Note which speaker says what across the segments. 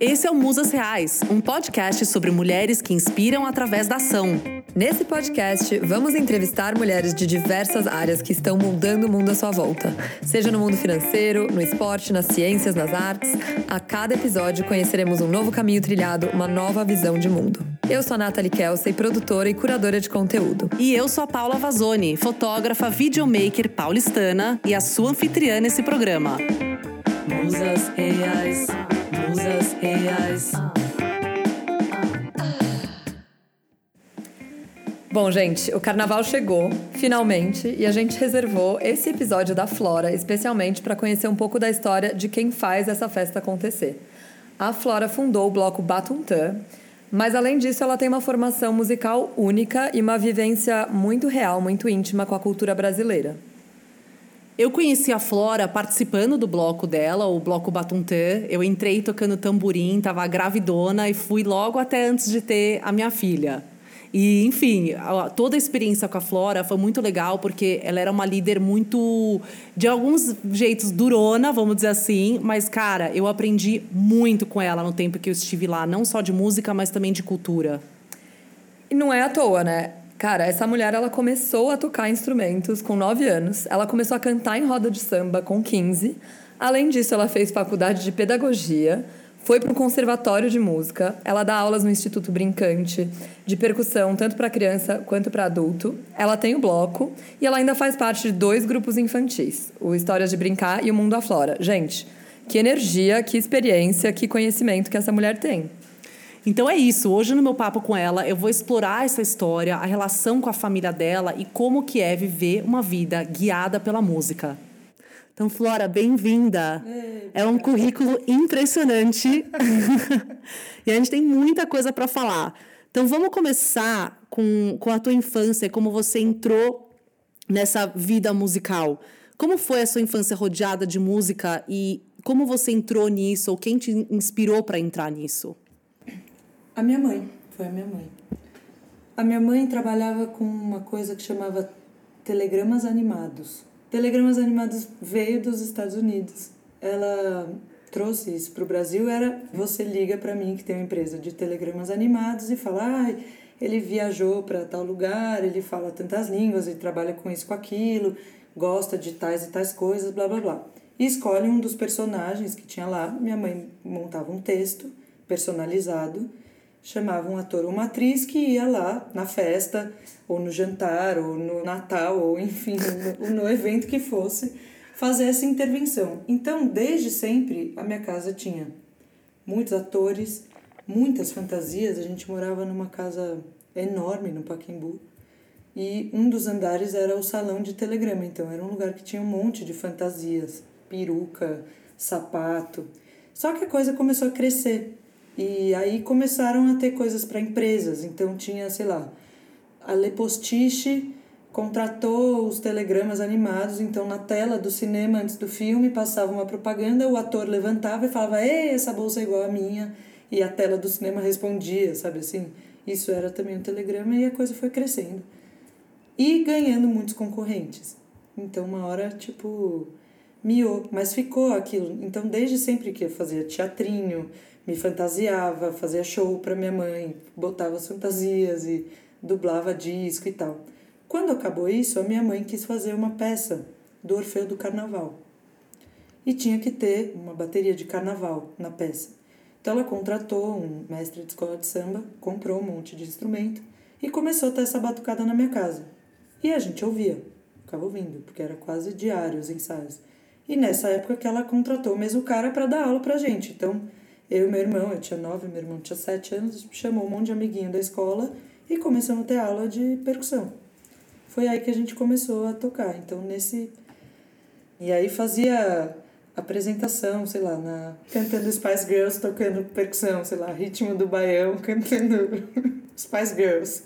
Speaker 1: Esse é o Musas Reais, um podcast sobre mulheres que inspiram através da ação.
Speaker 2: Nesse podcast, vamos entrevistar mulheres de diversas áreas que estão mudando o mundo à sua volta. Seja no mundo financeiro, no esporte, nas ciências, nas artes. A cada episódio conheceremos um novo caminho trilhado, uma nova visão de mundo. Eu sou a Nathalie Kelsey, produtora e curadora de conteúdo.
Speaker 1: E eu sou a Paula Vazoni, fotógrafa, videomaker paulistana e a sua anfitriã nesse programa. Musas Reais, Reais.
Speaker 2: Bom, gente, o carnaval chegou, finalmente, e a gente reservou esse episódio da Flora especialmente para conhecer um pouco da história de quem faz essa festa acontecer. A Flora fundou o bloco Batuntã, mas além disso, ela tem uma formação musical única e uma vivência muito real, muito íntima com a cultura brasileira.
Speaker 1: Eu conheci a Flora participando do bloco dela, o bloco Batuntã. Eu entrei tocando tamborim, tava gravidona e fui logo até antes de ter a minha filha. E, enfim, toda a experiência com a Flora foi muito legal, porque ela era uma líder muito, de alguns jeitos, durona, vamos dizer assim. Mas, cara, eu aprendi muito com ela no tempo que eu estive lá, não só de música, mas também de cultura.
Speaker 2: E não é à toa, né? Cara, essa mulher ela começou a tocar instrumentos com 9 anos. Ela começou a cantar em roda de samba com 15. Além disso, ela fez faculdade de pedagogia foi para um conservatório de música. Ela dá aulas no Instituto Brincante de percussão, tanto para criança quanto para adulto. Ela tem o bloco e ela ainda faz parte de dois grupos infantis, o Histórias de Brincar e o Mundo Aflora. Gente, que energia, que experiência, que conhecimento que essa mulher tem.
Speaker 1: Então é isso. Hoje no meu papo com ela, eu vou explorar essa história, a relação com a família dela e como que é viver uma vida guiada pela música. Então, Flora, bem-vinda. É um currículo impressionante. e a gente tem muita coisa para falar. Então, vamos começar com, com a tua infância, como você entrou nessa vida musical. Como foi a sua infância rodeada de música e como você entrou nisso ou quem te inspirou para entrar nisso?
Speaker 3: A minha mãe, foi a minha mãe. A minha mãe trabalhava com uma coisa que chamava telegramas animados. Telegramas Animados veio dos Estados Unidos. Ela trouxe isso para o Brasil. Era você liga para mim que tem uma empresa de telegramas animados e fala, ah, ele viajou para tal lugar, ele fala tantas línguas, ele trabalha com isso, com aquilo, gosta de tais e tais coisas, blá blá blá. E escolhe um dos personagens que tinha lá. Minha mãe montava um texto personalizado chamava um ator ou uma atriz que ia lá na festa, ou no jantar, ou no Natal, ou enfim, no, no evento que fosse, fazer essa intervenção. Então, desde sempre, a minha casa tinha muitos atores, muitas fantasias. A gente morava numa casa enorme no Paquembu. E um dos andares era o salão de telegrama, então era um lugar que tinha um monte de fantasias, peruca, sapato. Só que a coisa começou a crescer. E aí começaram a ter coisas para empresas. Então tinha, sei lá, a Lepostiche contratou os telegramas animados, então na tela do cinema antes do filme passava uma propaganda, o ator levantava e falava: "Ei, essa bolsa é igual à minha". E a tela do cinema respondia, sabe assim? Isso era também um telegrama e a coisa foi crescendo. E ganhando muitos concorrentes. Então uma hora, tipo, miou, mas ficou aquilo. Então desde sempre que eu fazia teatrinho, me fantasiava, fazia show para minha mãe, botava as fantasias e dublava disco e tal. Quando acabou isso, a minha mãe quis fazer uma peça do Orfeu do Carnaval. E tinha que ter uma bateria de carnaval na peça. Então ela contratou um mestre de escola de samba, comprou um monte de instrumento e começou a ter essa batucada na minha casa. E a gente ouvia, ficava ouvindo, porque era quase diário os ensaios. E nessa época que ela contratou o mesmo cara para dar aula pra gente. Então eu e meu irmão, eu tinha nove, meu irmão tinha sete anos, chamou um monte de amiguinho da escola e começamos a ter aula de percussão. Foi aí que a gente começou a tocar. Então, nesse. E aí fazia apresentação, sei lá, na... cantando Spice Girls, tocando percussão, sei lá, ritmo do baião, cantando Spice Girls.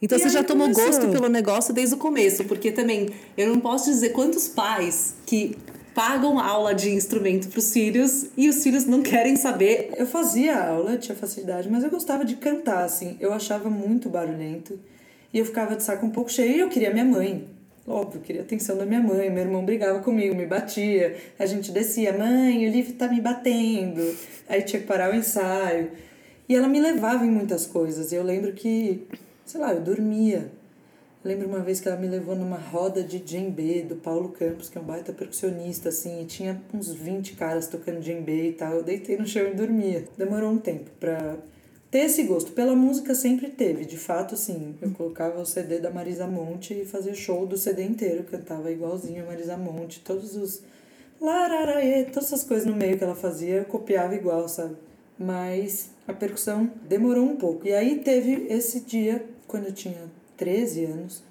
Speaker 1: Então e você já tomou começou. gosto pelo negócio desde o começo, porque também eu não posso dizer quantos pais que pagam aula de instrumento para os filhos e os filhos não querem saber.
Speaker 3: Eu fazia aula, tinha facilidade, mas eu gostava de cantar, assim. Eu achava muito barulhento e eu ficava de saco um pouco cheio e eu queria minha mãe. Óbvio, queria atenção da minha mãe. Meu irmão brigava comigo, me batia. A gente descia, mãe, o livro tá me batendo. Aí tinha que parar o ensaio. E ela me levava em muitas coisas. Eu lembro que, sei lá, eu dormia. Lembro uma vez que ela me levou numa roda de djembe do Paulo Campos, que é um baita percussionista, assim, e tinha uns 20 caras tocando djembe e tal. Eu deitei no chão e dormia. Demorou um tempo pra ter esse gosto. Pela música sempre teve, de fato, sim. Eu colocava o CD da Marisa Monte e fazia show do CD inteiro, cantava igualzinho a Marisa Monte, todos os lararaê, todas essas coisas no meio que ela fazia, eu copiava igual, sabe? Mas a percussão demorou um pouco. E aí teve esse dia, quando eu tinha 13 anos,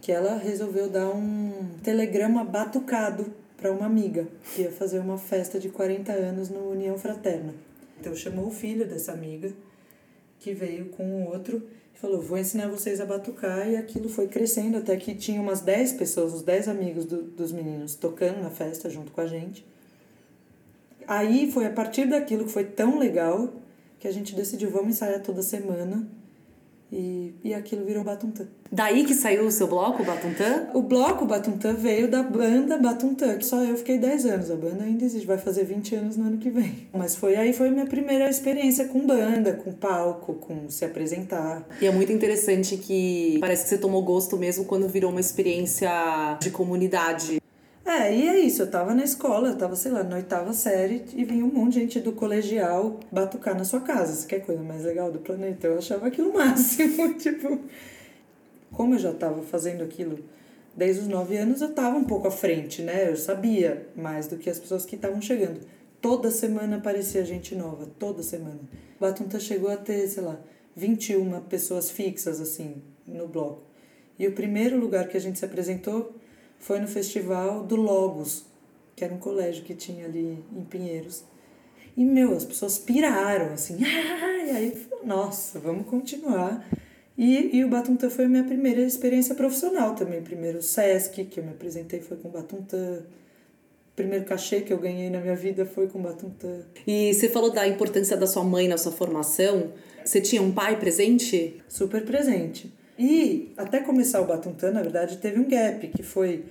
Speaker 3: que ela resolveu dar um telegrama batucado para uma amiga, que ia fazer uma festa de 40 anos no União Fraterna. Então chamou o filho dessa amiga que veio com o outro e falou: Vou ensinar vocês a batucar. E aquilo foi crescendo até que tinha umas 10 pessoas, os 10 amigos do, dos meninos, tocando na festa junto com a gente. Aí foi a partir daquilo que foi tão legal que a gente decidiu: vamos ensaiar toda semana e, e aquilo virou Batuntã.
Speaker 1: Daí que saiu o seu bloco, Batuntã?
Speaker 3: O bloco Batuntã veio da banda Batuntã, que só eu fiquei 10 anos. A banda ainda existe, vai fazer 20 anos no ano que vem. Mas foi aí foi minha primeira experiência com banda, com palco, com se apresentar.
Speaker 1: E é muito interessante que parece que você tomou gosto mesmo quando virou uma experiência de comunidade.
Speaker 3: É, e é isso, eu tava na escola, eu tava, sei lá, na oitava série e vinha um monte de gente do colegial batucar na sua casa. Isso que é coisa mais legal do planeta. Eu achava aquilo máximo, tipo... Como eu já tava fazendo aquilo desde os nove anos, eu tava um pouco à frente, né? Eu sabia mais do que as pessoas que estavam chegando. Toda semana aparecia gente nova, toda semana. Batunta chegou a ter, sei lá, 21 pessoas fixas, assim, no bloco. E o primeiro lugar que a gente se apresentou foi no festival do Logos, que era um colégio que tinha ali em Pinheiros. E, meu, as pessoas piraram, assim, e aí, nossa, vamos continuar. E, e o Batuntã foi a minha primeira experiência profissional também. Primeiro Sesc, que eu me apresentei, foi com o Batuntã. Primeiro cachê que eu ganhei na minha vida foi com o Batuntã.
Speaker 1: E você falou da importância da sua mãe na sua formação. Você tinha um pai presente?
Speaker 3: Super presente. E até começar o Batuntã, na verdade, teve um gap, que foi...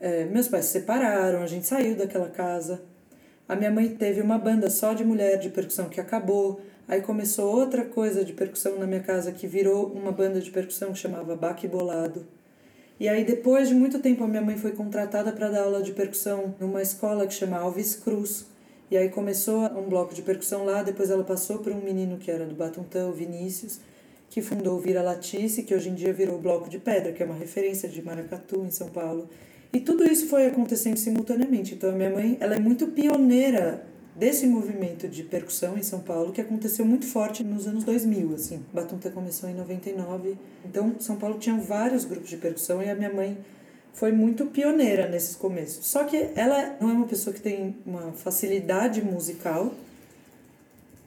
Speaker 3: É, meus pais se separaram, a gente saiu daquela casa. A minha mãe teve uma banda só de mulher de percussão que acabou. Aí começou outra coisa de percussão na minha casa que virou uma banda de percussão que chamava Baque Bolado. E aí depois de muito tempo a minha mãe foi contratada para dar aula de percussão numa escola que chama Alves Cruz. E aí começou um bloco de percussão lá, depois ela passou para um menino que era do Batuntã, o Vinícius, que fundou Vira Latice, que hoje em dia virou Bloco de Pedra, que é uma referência de Maracatu, em São Paulo. E tudo isso foi acontecendo simultaneamente. Então a minha mãe, ela é muito pioneira desse movimento de percussão em São Paulo que aconteceu muito forte nos anos 2000, assim. Batunta começou em 99. Então São Paulo tinha vários grupos de percussão e a minha mãe foi muito pioneira nesses começos. Só que ela não é uma pessoa que tem uma facilidade musical,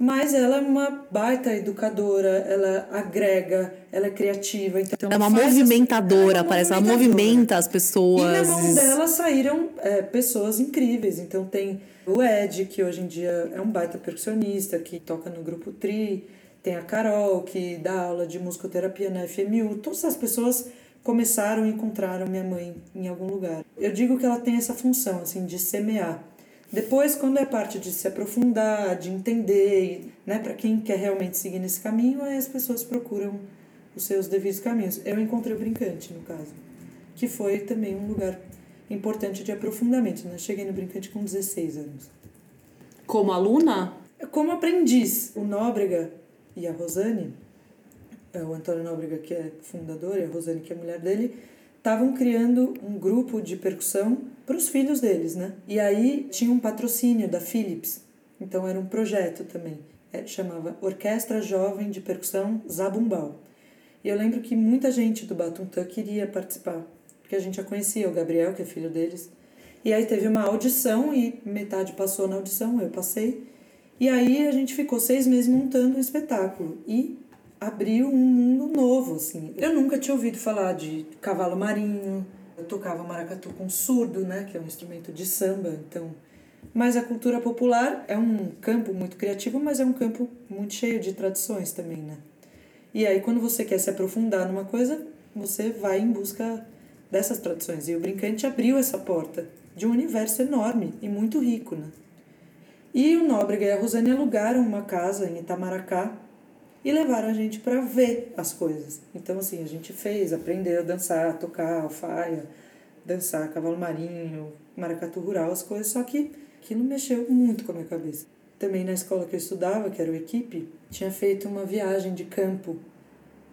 Speaker 3: mas ela é uma baita educadora, ela agrega, ela é criativa. Então
Speaker 1: é uma movimentadora, as... parece, ela movimenta as pessoas.
Speaker 3: E na mão dela saíram é, pessoas incríveis. Então tem o Ed, que hoje em dia é um baita percussionista, que toca no grupo Tri. Tem a Carol, que dá aula de musicoterapia na FMU. Todas essas pessoas começaram e encontraram minha mãe em algum lugar. Eu digo que ela tem essa função, assim, de semear. Depois, quando é parte de se aprofundar, de entender, né, para quem quer realmente seguir nesse caminho, aí as pessoas procuram os seus devidos caminhos. Eu encontrei o Brincante, no caso, que foi também um lugar importante de aprofundamento. Né? Cheguei no Brincante com 16 anos.
Speaker 1: Como aluna?
Speaker 3: Como aprendiz. O Nóbrega e a Rosane, é o Antônio Nóbrega, que é fundador, e a Rosane, que é mulher dele, estavam criando um grupo de percussão para os filhos deles, né? E aí tinha um patrocínio da Philips, então era um projeto também, é, chamava Orquestra Jovem de Percussão Zabumbau. E eu lembro que muita gente do Batuntã queria participar, porque a gente já conhecia o Gabriel, que é filho deles. E aí teve uma audição e metade passou na audição, eu passei. E aí a gente ficou seis meses montando um espetáculo. E abriu um mundo novo, assim. Eu nunca tinha ouvido falar de cavalo marinho. Eu tocava maracatu com surdo, né, que é um instrumento de samba, então. Mas a cultura popular é um campo muito criativo, mas é um campo muito cheio de tradições também, né? E aí quando você quer se aprofundar numa coisa, você vai em busca dessas tradições. E o Brincante abriu essa porta de um universo enorme e muito rico, né? E o Nóbrega e a Rosane alugaram uma casa em Itamaracá e levaram a gente para ver as coisas. Então, assim, a gente fez, aprendeu a dançar, tocar alfaia, dançar cavalo marinho, maracatu rural, as coisas, só que aquilo mexeu muito com a minha cabeça. Também na escola que eu estudava, que era o Equipe, tinha feito uma viagem de campo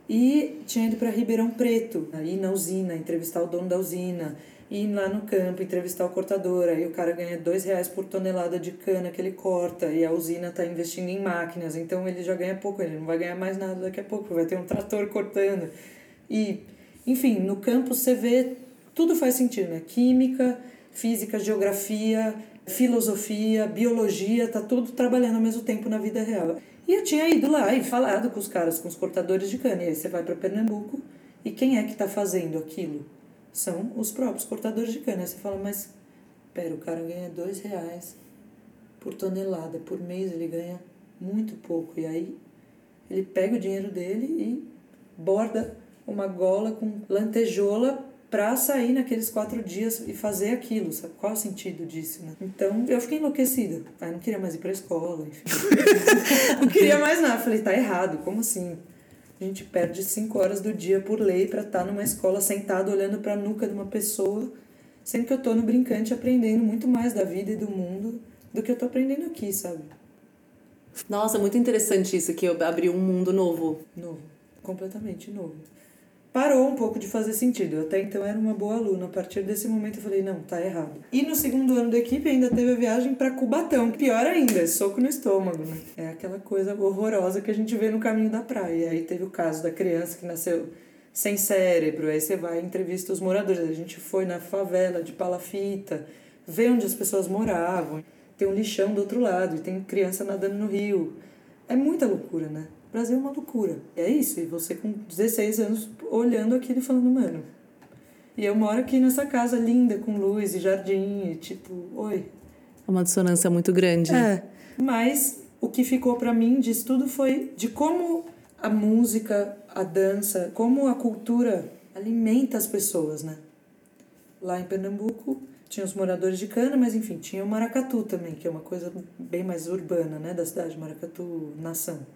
Speaker 3: e tinha ido para Ribeirão Preto, ir na usina, entrevistar o dono da usina, ir lá no campo, entrevistar o cortador. Aí o cara ganha dois reais por tonelada de cana que ele corta e a usina está investindo em máquinas, então ele já ganha pouco, ele não vai ganhar mais nada daqui a pouco, vai ter um trator cortando. E, enfim, no campo você vê, tudo faz sentido, né? Química, física, geografia, filosofia, biologia, tá tudo trabalhando ao mesmo tempo na vida real. E eu tinha ido lá e falado com os caras, com os cortadores de cana. E aí você vai para Pernambuco e quem é que está fazendo aquilo? São os próprios cortadores de cana. Aí você fala, mas pera, o cara ganha dois reais por tonelada. Por mês ele ganha muito pouco. E aí ele pega o dinheiro dele e borda uma gola com lantejola para sair naqueles quatro dias e fazer aquilo, sabe? Qual o sentido disso, né? Então, eu fiquei enlouquecida. Aí não queria mais ir pra escola, enfim. não queria mais nada. Falei, tá errado, como assim? A gente perde cinco horas do dia por lei para estar tá numa escola sentado olhando para a nuca de uma pessoa, sendo que eu tô no brincante aprendendo muito mais da vida e do mundo do que eu tô aprendendo aqui, sabe?
Speaker 1: Nossa, muito interessante isso, que eu abri um mundo novo.
Speaker 3: Novo, completamente novo parou um pouco de fazer sentido. Eu até então era uma boa aluna. A partir desse momento eu falei, não, tá errado. E no segundo ano da equipe ainda teve a viagem para Cubatão. Pior ainda, soco no estômago, né? É aquela coisa horrorosa que a gente vê no caminho da praia. E aí teve o caso da criança que nasceu sem cérebro. Aí você vai e entrevista os moradores. A gente foi na favela de Palafita, vê onde as pessoas moravam. Tem um lixão do outro lado e tem criança nadando no rio. É muita loucura, né? O Brasil é uma loucura. É isso. E você com 16 anos olhando aquilo e falando, mano. E eu moro aqui nessa casa linda, com luz e jardim, e tipo, oi.
Speaker 1: É uma dissonância muito grande.
Speaker 3: É. Mas o que ficou para mim disso tudo foi de como a música, a dança, como a cultura alimenta as pessoas, né? Lá em Pernambuco tinha os moradores de cana, mas enfim, tinha o maracatu também, que é uma coisa bem mais urbana, né, da cidade, maracatu nação.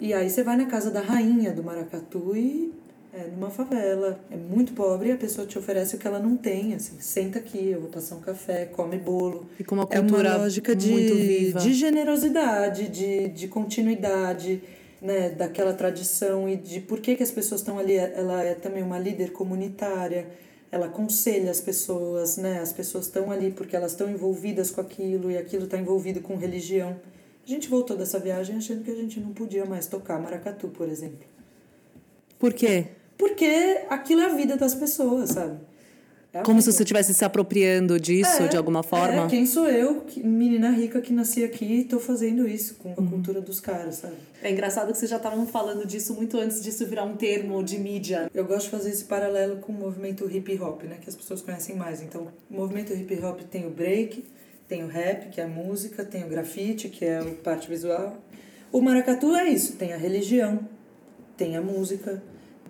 Speaker 3: E aí você vai na casa da rainha do maracatu e é numa favela, é muito pobre e a pessoa te oferece o que ela não tem, assim, senta aqui, eu vou passar um café, come bolo.
Speaker 1: E com uma cultura é uma lógica de,
Speaker 3: de generosidade, de, de continuidade, né, daquela tradição e de por que, que as pessoas estão ali. Ela é também uma líder comunitária, ela aconselha as pessoas, né, as pessoas estão ali porque elas estão envolvidas com aquilo e aquilo está envolvido com religião. A gente voltou dessa viagem achando que a gente não podia mais tocar maracatu, por exemplo.
Speaker 1: Por quê?
Speaker 3: Porque aquilo é a vida das pessoas, sabe?
Speaker 1: É Como vida. se você estivesse se apropriando disso é, de alguma forma.
Speaker 3: É, quem sou eu, menina rica que nasci aqui e tô fazendo isso com a uhum. cultura dos caras, sabe?
Speaker 1: É engraçado que vocês já estavam falando disso muito antes disso virar um termo de mídia.
Speaker 3: Eu gosto de fazer esse paralelo com o movimento hip hop, né? Que as pessoas conhecem mais. Então, o movimento hip hop tem o break, tem o rap, que é a música, tem o grafite, que é a parte visual. O maracatu é isso, tem a religião, tem a música,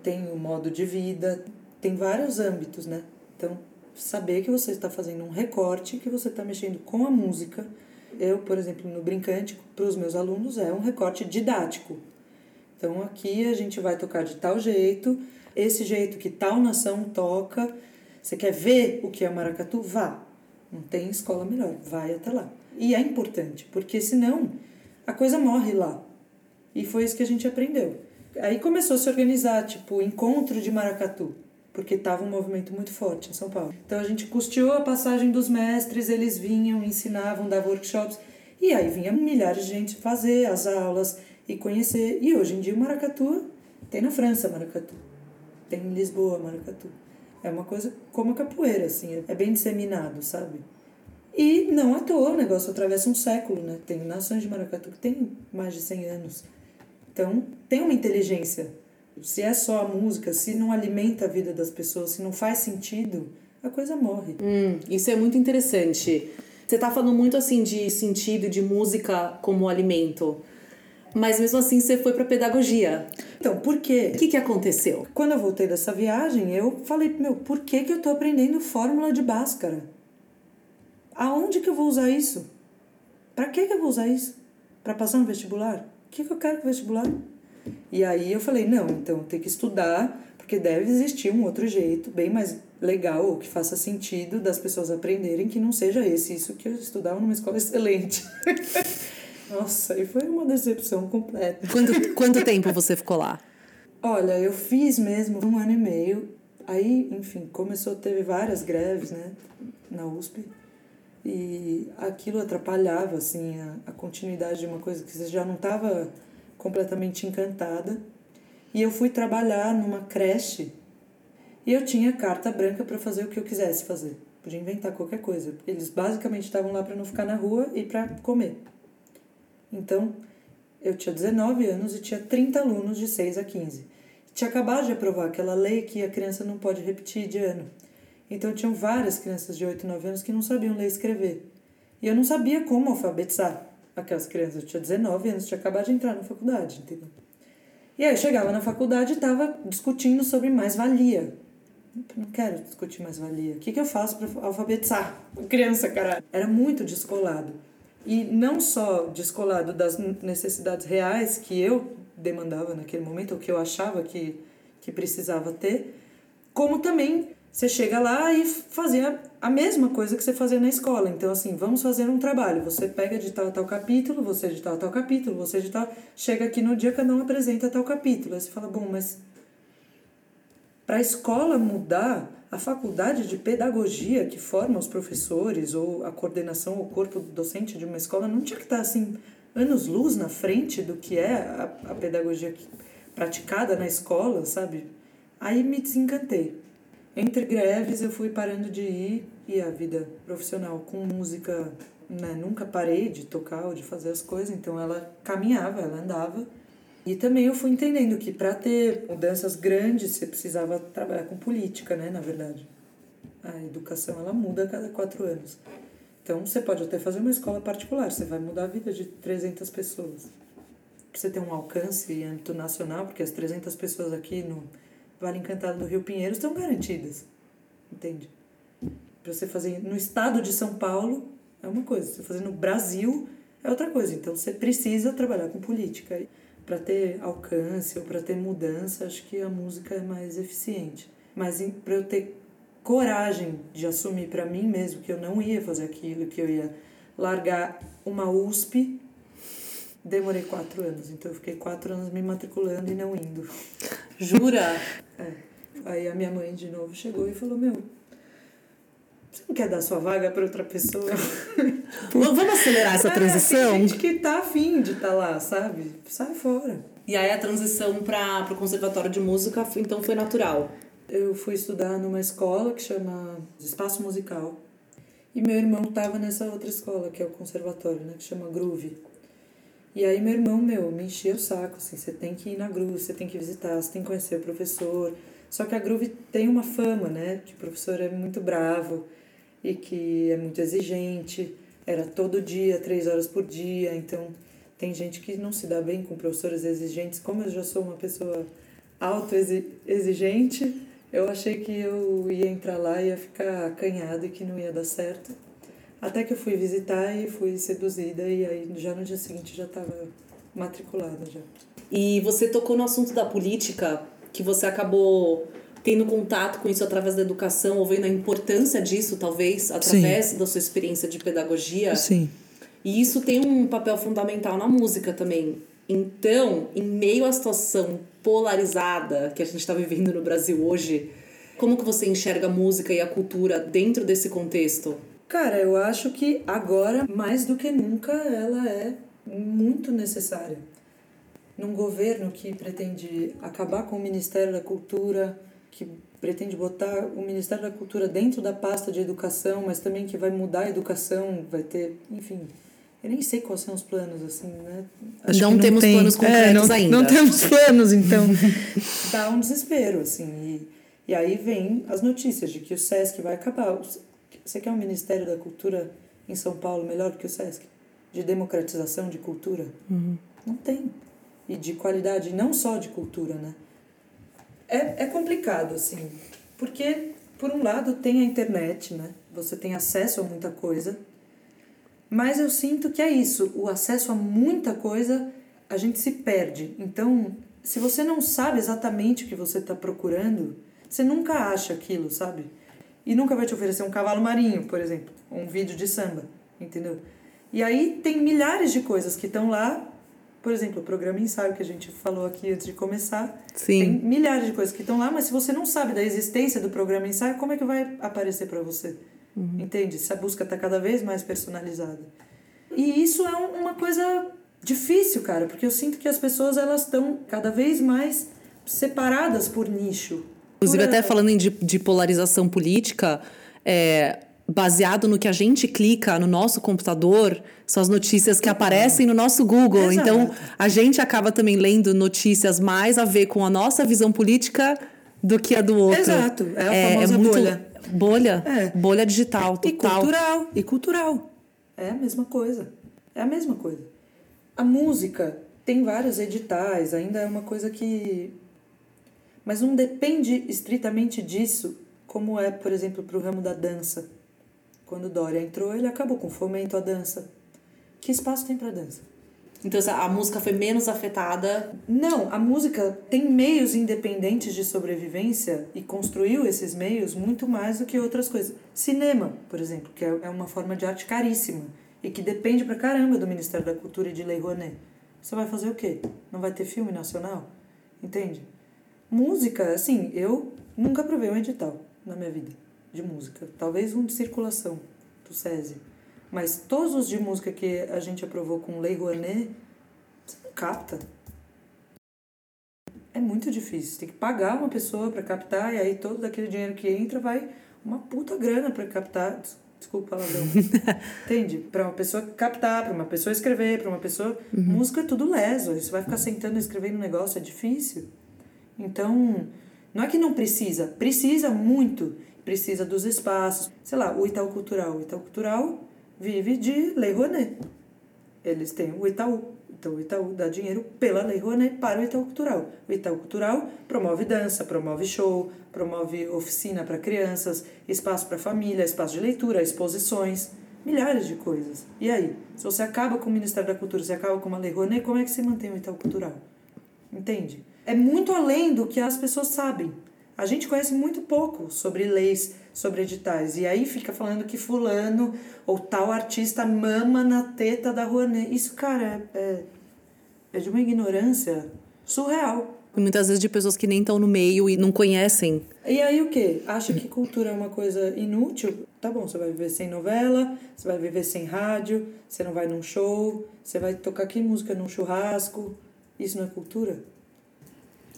Speaker 3: tem o modo de vida, tem vários âmbitos, né? Então, saber que você está fazendo um recorte, que você está mexendo com a música. Eu, por exemplo, no Brincante, para os meus alunos, é um recorte didático. Então, aqui a gente vai tocar de tal jeito, esse jeito que tal nação toca. Você quer ver o que é maracatu? Vá. Não tem escola melhor, vai até lá. E é importante, porque senão a coisa morre lá. E foi isso que a gente aprendeu. Aí começou a se organizar, tipo, encontro de maracatu, porque estava um movimento muito forte em São Paulo. Então a gente custeou a passagem dos mestres, eles vinham, ensinavam, davam workshops, e aí vinha milhares de gente fazer as aulas e conhecer. E hoje em dia o maracatu tem na França maracatu, tem em Lisboa maracatu. É uma coisa como a capoeira, assim, é bem disseminado, sabe? E não à toa, o negócio atravessa um século, né? Tem nações de maracatu que tem mais de 100 anos. Então, tem uma inteligência. Se é só a música, se não alimenta a vida das pessoas, se não faz sentido, a coisa morre.
Speaker 1: Hum, isso é muito interessante. Você está falando muito assim de sentido de música como alimento. Mas mesmo assim você foi para pedagogia.
Speaker 3: Então, por quê?
Speaker 1: O que, que aconteceu?
Speaker 3: Quando eu voltei dessa viagem, eu falei, meu, por que, que eu tô aprendendo fórmula de Bhaskara? Aonde que eu vou usar isso? Pra que, que eu vou usar isso? Pra passar no vestibular? O que, que eu quero com o vestibular? E aí eu falei, não, então tem que estudar, porque deve existir um outro jeito, bem mais legal, ou que faça sentido das pessoas aprenderem, que não seja esse, isso que eu estudava numa escola excelente. Nossa, e foi uma decepção completa.
Speaker 1: Quanto, quanto tempo você ficou lá?
Speaker 3: Olha, eu fiz mesmo um ano e meio. Aí, enfim, começou, teve várias greves, né, na USP. E aquilo atrapalhava, assim, a, a continuidade de uma coisa que você já não estava completamente encantada. E eu fui trabalhar numa creche e eu tinha carta branca para fazer o que eu quisesse fazer. Podia inventar qualquer coisa. Eles basicamente estavam lá para não ficar na rua e para comer. Então, eu tinha 19 anos e tinha 30 alunos de 6 a 15. Tinha acabado de aprovar aquela lei que a criança não pode repetir de ano. Então, tinham várias crianças de 8 e 9 anos que não sabiam ler e escrever. E eu não sabia como alfabetizar aquelas crianças. Eu tinha 19 anos, tinha acabado de entrar na faculdade, entendeu? E aí chegava na faculdade e estava discutindo sobre mais-valia. Não quero discutir mais-valia. O que, que eu faço para alfabetizar criança, caralho? Era muito descolado. E não só descolado das necessidades reais que eu demandava naquele momento, ou que eu achava que, que precisava ter, como também você chega lá e fazia a mesma coisa que você fazia na escola. Então, assim, vamos fazer um trabalho. Você pega de tal tal capítulo, você de tal tal capítulo, você de tal. Chega aqui no dia, cada um apresenta tal capítulo. Aí você fala, bom, mas para a escola mudar, a faculdade de pedagogia que forma os professores ou a coordenação ou corpo docente de uma escola não tinha que estar assim anos luz na frente do que é a, a pedagogia praticada na escola, sabe? Aí me desencantei. Entre greves eu fui parando de ir e a vida profissional com música, né, nunca parei de tocar ou de fazer as coisas, então ela caminhava, ela andava. E também eu fui entendendo que para ter mudanças grandes você precisava trabalhar com política, né, na verdade. A educação ela muda a cada quatro anos. Então você pode até fazer uma escola particular, você vai mudar a vida de 300 pessoas. Pra você ter um alcance em âmbito nacional, porque as 300 pessoas aqui no Vale Encantado do Rio Pinheiro estão garantidas. Entende? Para você fazer no estado de São Paulo é uma coisa, você fazer no Brasil é outra coisa. Então você precisa trabalhar com política para ter alcance ou para ter mudança, acho que a música é mais eficiente. Mas para eu ter coragem de assumir para mim mesmo que eu não ia fazer aquilo, que eu ia largar uma USP, demorei quatro anos. Então eu fiquei quatro anos me matriculando e não indo.
Speaker 1: Jura?
Speaker 3: É. Aí a minha mãe de novo chegou e falou: Meu, você não quer dar sua vaga para outra pessoa?
Speaker 1: Vamos acelerar essa transição?
Speaker 3: É, tem gente que tá afim de estar tá lá, sabe? Sai fora.
Speaker 1: E aí a transição para o conservatório de música então foi natural?
Speaker 3: Eu fui estudar numa escola que chama Espaço Musical. E meu irmão tava nessa outra escola, que é o conservatório, né? Que chama Groove. E aí meu irmão, meu, me enchia o saco, assim, você tem que ir na Groove, você tem que visitar, você tem que conhecer o professor. Só que a Groove tem uma fama, né? O professor é muito bravo e que é muito exigente. Era todo dia, três horas por dia. Então, tem gente que não se dá bem com professores exigentes. Como eu já sou uma pessoa auto-exigente, eu achei que eu ia entrar lá e ia ficar acanhada e que não ia dar certo. Até que eu fui visitar e fui seduzida, e aí já no dia seguinte já estava matriculada já.
Speaker 1: E você tocou no assunto da política, que você acabou tendo contato com isso através da educação, ou vendo a importância disso, talvez, através Sim. da sua experiência de pedagogia.
Speaker 3: Sim.
Speaker 1: E isso tem um papel fundamental na música também. Então, em meio à situação polarizada que a gente está vivendo no Brasil hoje, como que você enxerga a música e a cultura dentro desse contexto?
Speaker 3: Cara, eu acho que agora, mais do que nunca, ela é muito necessária. Num governo que pretende acabar com o Ministério da Cultura, que pretende botar o Ministério da Cultura dentro da pasta de educação, mas também que vai mudar a educação, vai ter, enfim. Eu nem sei quais são os planos, assim, né?
Speaker 1: Acho não, não temos tem. planos concretos
Speaker 3: é, não,
Speaker 1: ainda.
Speaker 3: Não temos planos, então. Dá um desespero, assim. E, e aí vem as notícias de que o SESC vai acabar. Você quer um Ministério da Cultura em São Paulo melhor do que o SESC? de democratização de cultura? Não tem. E de qualidade, não só de cultura, né? É, é complicado, assim, porque, por um lado, tem a internet, né? Você tem acesso a muita coisa, mas eu sinto que é isso, o acesso a muita coisa, a gente se perde. Então, se você não sabe exatamente o que você está procurando, você nunca acha aquilo, sabe? E nunca vai te oferecer um cavalo marinho, por exemplo, ou um vídeo de samba, entendeu? E aí tem milhares de coisas que estão lá. Por exemplo, o programa ensaio que a gente falou aqui antes de começar.
Speaker 1: Sim.
Speaker 3: Tem milhares de coisas que estão lá, mas se você não sabe da existência do programa ensaio, como é que vai aparecer para você? Entende? Se a busca está cada vez mais personalizada. E isso é um- uma coisa difícil, cara, porque eu sinto que as pessoas elas estão cada vez mais separadas por nicho.
Speaker 1: Inclusive,
Speaker 3: Por-
Speaker 1: até falando em de, de polarização política, é, baseado no que a gente clica no nosso computador, são as notícias que aparecem no nosso Google.
Speaker 3: Exato.
Speaker 1: Então, a gente acaba também lendo notícias mais a ver com a nossa visão política do que a do outro.
Speaker 3: Exato, é a famosa bolha.
Speaker 1: Bolha.
Speaker 3: É.
Speaker 1: Bolha digital,
Speaker 3: E
Speaker 1: total.
Speaker 3: cultural, e cultural. É a mesma coisa. É a mesma coisa. A música tem vários editais, ainda é uma coisa que. Mas não depende estritamente disso, como é, por exemplo, para o ramo da dança. Quando o Dória entrou, ele acabou com fomento à dança. Que espaço tem para dança?
Speaker 1: Então, a música foi menos afetada.
Speaker 3: Não, a música tem meios independentes de sobrevivência e construiu esses meios muito mais do que outras coisas. Cinema, por exemplo, que é é uma forma de arte caríssima e que depende pra caramba do Ministério da Cultura e de Lei Rouanet. Você vai fazer o quê? Não vai ter filme nacional? Entende? Música, assim, eu nunca provei um edital na minha vida de música. Talvez um de circulação do SESI. Mas todos os de música que a gente aprovou com Lei Rouanet, você não capta. É muito difícil. Você tem que pagar uma pessoa para captar e aí todo aquele dinheiro que entra vai uma puta grana para captar. Des- Desculpa o palavrão. Entende? Para uma pessoa captar, para uma pessoa escrever, para uma pessoa. Música é tudo leso. Você vai ficar sentando e escrevendo um negócio, é difícil. Então, não é que não precisa, precisa muito. Precisa dos espaços. Sei lá, o Itaú Cultural. O Itaú Cultural vive de Lei Rouanet. Eles têm o Itaú. Então, o Itaú dá dinheiro pela Lei Rouanet para o Itaú Cultural. O Itaú Cultural promove dança, promove show, promove oficina para crianças, espaço para família, espaço de leitura, exposições, milhares de coisas. E aí, se você acaba com o Ministério da Cultura, você acaba com uma Lei Rouanet, como é que você mantém o Itaú Cultural? Entende? É muito além do que as pessoas sabem. A gente conhece muito pouco sobre leis, sobre editais. E aí fica falando que fulano ou tal artista mama na teta da Rouanet. Isso, cara, é, é, é de uma ignorância surreal.
Speaker 1: Muitas vezes de pessoas que nem estão no meio e não conhecem.
Speaker 3: E aí o quê? Acha que cultura é uma coisa inútil? Tá bom, você vai viver sem novela, você vai viver sem rádio, você não vai num show, você vai tocar que música num churrasco. Isso não é cultura?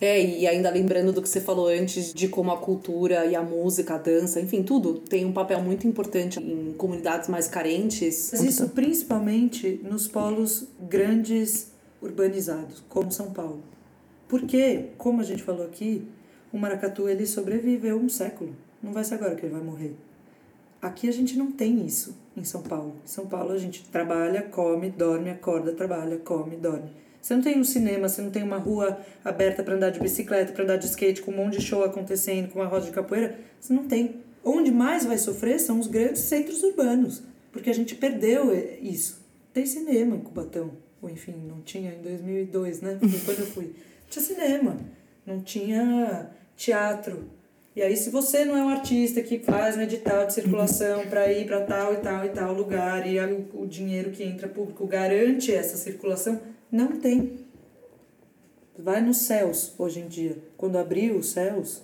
Speaker 1: É, e ainda lembrando do que você falou antes, de como a cultura e a música, a dança, enfim, tudo tem um papel muito importante em comunidades mais carentes.
Speaker 3: Mas isso principalmente nos polos grandes urbanizados, como São Paulo. Porque, como a gente falou aqui, o maracatu ele sobreviveu um século. Não vai ser agora que ele vai morrer. Aqui a gente não tem isso em São Paulo. Em São Paulo a gente trabalha, come, dorme, acorda, trabalha, come, dorme. Você não tem um cinema, você não tem uma rua aberta para andar de bicicleta, para andar de skate, com um monte de show acontecendo, com uma roda de capoeira. Você não tem. Onde mais vai sofrer são os grandes centros urbanos, porque a gente perdeu isso. Tem cinema em Cubatão, ou enfim, não tinha em 2002, né? Foi quando eu fui. Não tinha cinema, não tinha teatro. E aí, se você não é um artista que faz um edital de circulação para ir para tal e tal e tal lugar, e o dinheiro que entra público garante essa circulação, não tem. Vai nos céus hoje em dia. Quando abriu os céus,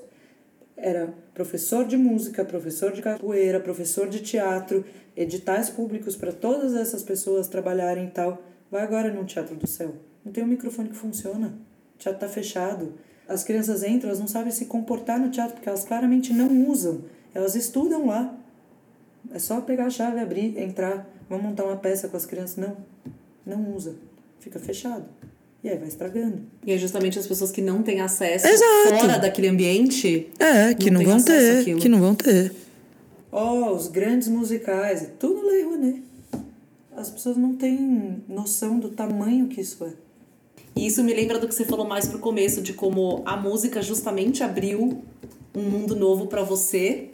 Speaker 3: era professor de música, professor de capoeira, professor de teatro, editais públicos para todas essas pessoas trabalharem e tal. Vai agora num teatro do céu. Não tem um microfone que funciona. O teatro tá fechado. As crianças entram, elas não sabem se comportar no teatro porque elas claramente não usam. Elas estudam lá. É só pegar a chave, abrir, entrar. Vamos montar uma peça com as crianças. Não. Não usa. Fica fechado. E aí vai estragando.
Speaker 1: E é justamente as pessoas que não têm acesso
Speaker 3: Exato.
Speaker 1: fora daquele ambiente.
Speaker 3: É, que
Speaker 1: Não
Speaker 3: não, vão ter.
Speaker 1: àquilo.
Speaker 3: Que não vão ter. Ó, os grandes musicais. é Tudo Lei Rouanet. as pessoas não têm noção do tamanho que isso é.
Speaker 1: E isso me lembra do que você falou mais pro começo, de como a música justamente abriu um mundo novo para você.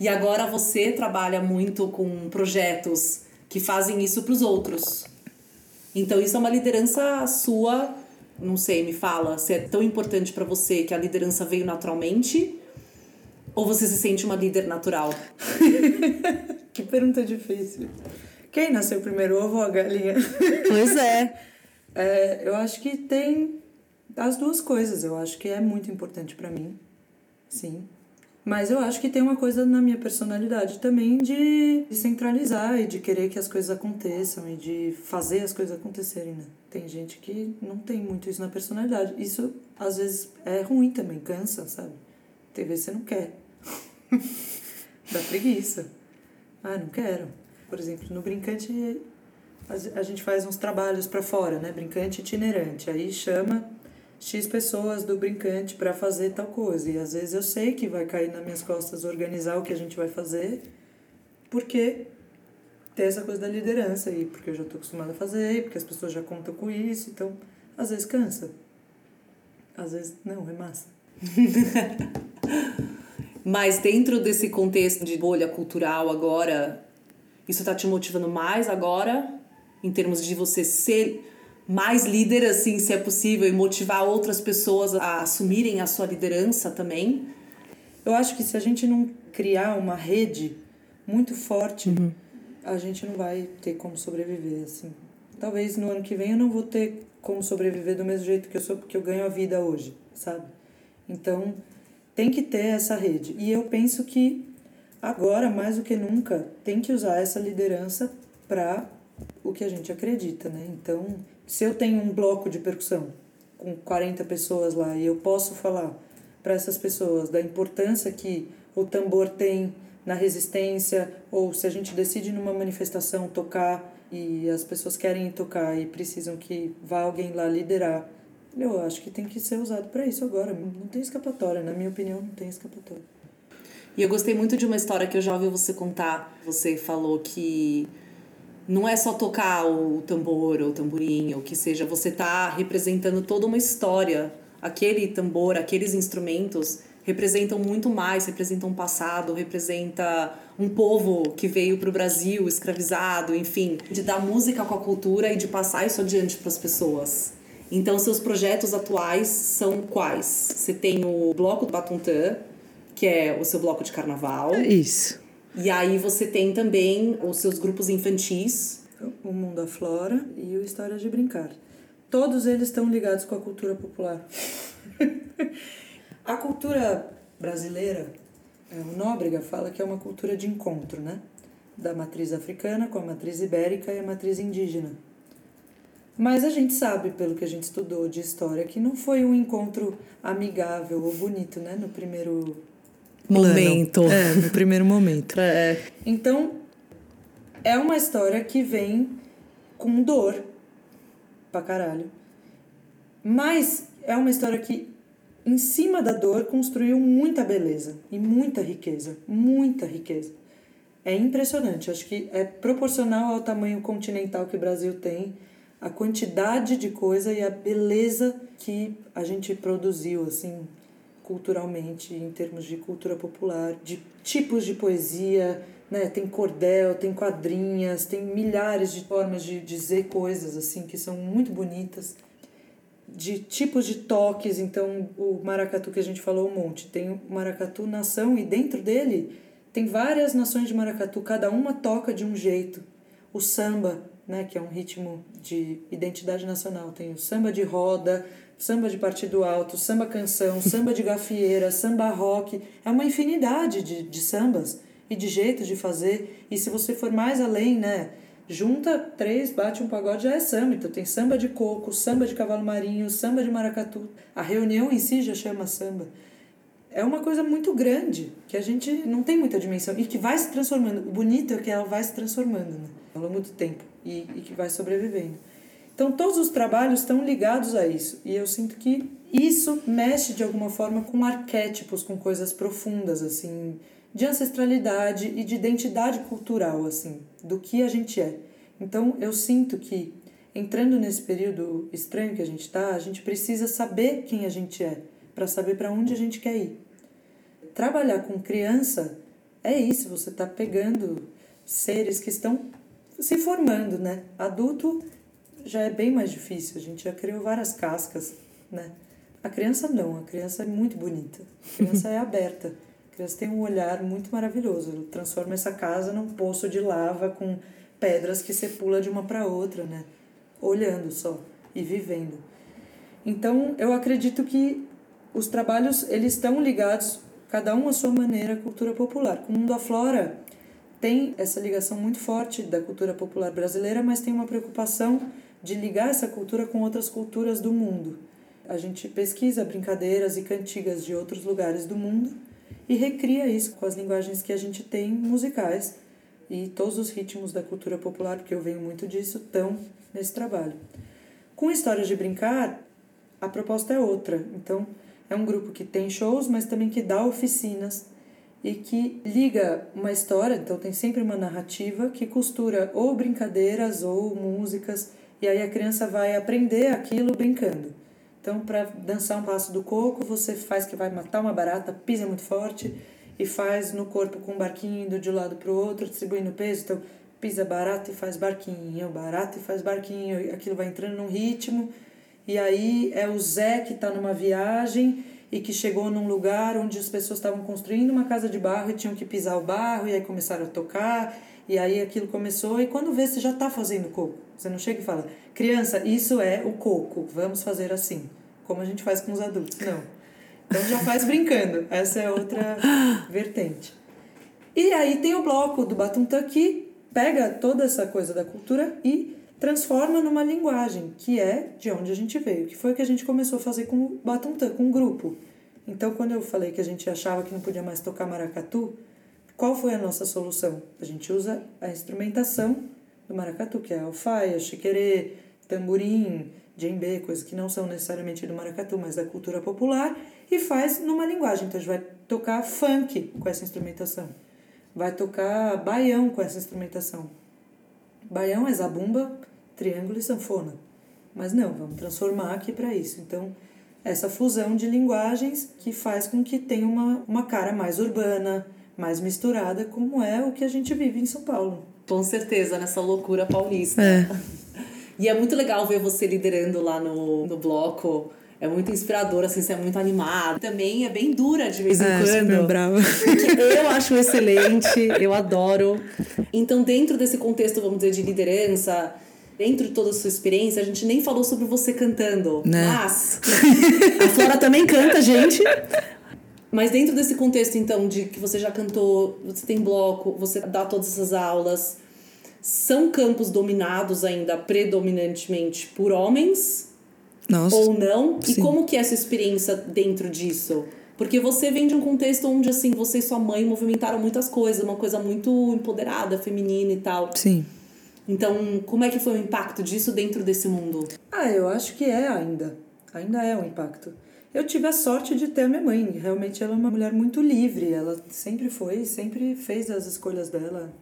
Speaker 1: E agora você trabalha muito com projetos que fazem isso para os outros. Então isso é uma liderança sua, não sei, me fala, se é tão importante para você que a liderança veio naturalmente ou você se sente uma líder natural?
Speaker 3: que pergunta difícil. Quem nasceu primeiro, ovo ou a galinha?
Speaker 1: Pois é.
Speaker 3: é. Eu acho que tem as duas coisas. Eu acho que é muito importante para mim, sim. Mas eu acho que tem uma coisa na minha personalidade também de, centralizar e de querer que as coisas aconteçam e de fazer as coisas acontecerem, né? Tem gente que não tem muito isso na personalidade. Isso às vezes é ruim também, cansa, sabe? Tem vezes você não quer. Dá preguiça. Ah, não quero. Por exemplo, no brincante a gente faz uns trabalhos para fora, né? Brincante itinerante. Aí chama X pessoas do brincante para fazer tal coisa. E às vezes eu sei que vai cair nas minhas costas organizar o que a gente vai fazer, porque tem essa coisa da liderança aí, porque eu já estou acostumada a fazer, porque as pessoas já contam com isso, então às vezes cansa. Às vezes não, é massa.
Speaker 1: Mas dentro desse contexto de bolha cultural agora, isso está te motivando mais agora, em termos de você ser mais líder, assim, se é possível, e motivar outras pessoas a assumirem a sua liderança também?
Speaker 3: Eu acho que se a gente não criar uma rede muito forte, uhum. a gente não vai ter como sobreviver, assim. Talvez no ano que vem eu não vou ter como sobreviver do mesmo jeito que eu sou, porque eu ganho a vida hoje, sabe? Então, tem que ter essa rede. E eu penso que agora, mais do que nunca, tem que usar essa liderança para o que a gente acredita, né? Então, se eu tenho um bloco de percussão com 40 pessoas lá e eu posso falar para essas pessoas da importância que o tambor tem na resistência, ou se a gente decide numa manifestação tocar e as pessoas querem tocar e precisam que vá alguém lá liderar eu acho que tem que ser usado para isso agora. Não tem escapatória, na minha opinião, não tem escapatória.
Speaker 1: E eu gostei muito de uma história que eu já ouvi você contar. Você falou que não é só tocar o tambor ou o tamborim, ou que seja, você está representando toda uma história. Aquele tambor, aqueles instrumentos representam muito mais, representam um passado, representa um povo que veio para o Brasil escravizado, enfim, de dar música com a cultura e de passar isso adiante para as pessoas. Então, seus projetos atuais são quais? Você tem o Bloco do Batuntã, que é o seu bloco de carnaval.
Speaker 3: Isso.
Speaker 1: E aí você tem também os seus grupos infantis.
Speaker 3: O Mundo da Flora e o História de Brincar. Todos eles estão ligados com a cultura popular. a cultura brasileira, é, o Nóbrega fala que é uma cultura de encontro, né? Da matriz africana com a matriz ibérica e a matriz indígena. Mas a gente sabe, pelo que a gente estudou de história, que não foi um encontro amigável ou bonito, né? No primeiro
Speaker 1: momento.
Speaker 3: É, no primeiro momento.
Speaker 1: É.
Speaker 3: Então, é uma história que vem com dor pra caralho. Mas é uma história que, em cima da dor, construiu muita beleza e muita riqueza. Muita riqueza. É impressionante. Acho que é proporcional ao tamanho continental que o Brasil tem a quantidade de coisa e a beleza que a gente produziu, assim, culturalmente, em termos de cultura popular, de tipos de poesia, né? Tem cordel, tem quadrinhas, tem milhares de formas de dizer coisas, assim, que são muito bonitas. De tipos de toques, então o maracatu que a gente falou um monte. Tem o maracatu nação e dentro dele tem várias nações de maracatu, cada uma toca de um jeito. O samba, né, que é um ritmo de identidade nacional. Tem o samba de roda, samba de partido alto, samba canção, samba de gafieira, samba rock. É uma infinidade de, de sambas e de jeitos de fazer. E se você for mais além, né, junta três, bate um pagode, já é samba. Então tem samba de coco, samba de cavalo marinho, samba de maracatu. A reunião em si já chama samba. É uma coisa muito grande, que a gente não tem muita dimensão e que vai se transformando. O bonito é que ela vai se transformando né, ao longo do tempo e, e que vai sobrevivendo. Então, todos os trabalhos estão ligados a isso. E eu sinto que isso mexe de alguma forma com arquétipos, com coisas profundas, assim, de ancestralidade e de identidade cultural, assim, do que a gente é. Então eu sinto que entrando nesse período estranho que a gente está, a gente precisa saber quem a gente é para saber para onde a gente quer ir. Trabalhar com criança é isso, você está pegando seres que estão se formando, né? Adulto já é bem mais difícil, a gente já criou várias cascas, né? A criança não, a criança é muito bonita, a criança é aberta, a criança tem um olhar muito maravilhoso, Ela transforma essa casa num poço de lava com pedras que você pula de uma para outra, né? Olhando só e vivendo. Então, eu acredito que os trabalhos eles estão ligados cada um à sua maneira à cultura popular. O Mundo Aflora tem essa ligação muito forte da cultura popular brasileira, mas tem uma preocupação de ligar essa cultura com outras culturas do mundo. A gente pesquisa brincadeiras e cantigas de outros lugares do mundo e recria isso com as linguagens que a gente tem musicais e todos os ritmos da cultura popular, porque eu venho muito disso, estão nesse trabalho. Com histórias de brincar, a proposta é outra. Então, é um grupo que tem shows, mas também que dá oficinas e que liga uma história, então tem sempre uma narrativa que costura ou brincadeiras ou músicas, e aí a criança vai aprender aquilo brincando. Então, para dançar um passo do coco, você faz que vai matar uma barata, pisa muito forte e faz no corpo com um barquinho indo de um lado para o outro, distribuindo peso. Então, pisa barata e faz barquinho, barata e faz barquinho, aquilo vai entrando num ritmo. E aí é o Zé que está numa viagem e que chegou num lugar onde as pessoas estavam construindo uma casa de barro e tinham que pisar o barro, e aí começaram a tocar, e aí aquilo começou, e quando vê, você já está fazendo coco. Você não chega e fala, criança, isso é o coco, vamos fazer assim, como a gente faz com os adultos. Não. Então já faz brincando, essa é outra vertente. E aí tem o bloco do Batuntã que pega toda essa coisa da cultura e transforma numa linguagem, que é de onde a gente veio, que foi o que a gente começou a fazer com o Batuntã, com o grupo. Então, quando eu falei que a gente achava que não podia mais tocar maracatu, qual foi a nossa solução? A gente usa a instrumentação do maracatu, que é alfaia, chiquerê, tamborim, djembe, coisas que não são necessariamente do maracatu, mas da cultura popular, e faz numa linguagem. Então, a gente vai tocar funk com essa instrumentação, vai tocar baião com essa instrumentação. Baião é zabumba, triângulo e sanfona. Mas não, vamos transformar aqui para isso. Então, essa fusão de linguagens que faz com que tenha uma, uma cara mais urbana, mais misturada, como é o que a gente vive em São Paulo.
Speaker 1: Com certeza, nessa loucura paulista.
Speaker 3: É.
Speaker 1: E é muito legal ver você liderando lá no, no bloco. É muito inspirador, assim, você é muito animado. Também é bem dura de vez em
Speaker 3: É,
Speaker 1: quando.
Speaker 3: super brava.
Speaker 1: eu acho excelente, eu adoro. Então, dentro desse contexto, vamos dizer, de liderança, dentro de toda a sua experiência, a gente nem falou sobre você cantando.
Speaker 3: Né?
Speaker 1: Mas a Flora também canta, gente. Mas dentro desse contexto, então, de que você já cantou, você tem bloco, você dá todas essas aulas, são campos dominados ainda predominantemente por homens
Speaker 3: Nossa.
Speaker 1: ou não? E
Speaker 3: Sim.
Speaker 1: como que é essa experiência dentro disso? Porque você vem de um contexto onde, assim, você e sua mãe movimentaram muitas coisas, uma coisa muito empoderada, feminina e tal.
Speaker 3: Sim.
Speaker 1: Então, como é que foi o impacto disso dentro desse mundo?
Speaker 3: Ah, eu acho que é ainda. Ainda é um impacto. Eu tive a sorte de ter a minha mãe. Realmente ela é uma mulher muito livre. Ela sempre foi, sempre fez as escolhas dela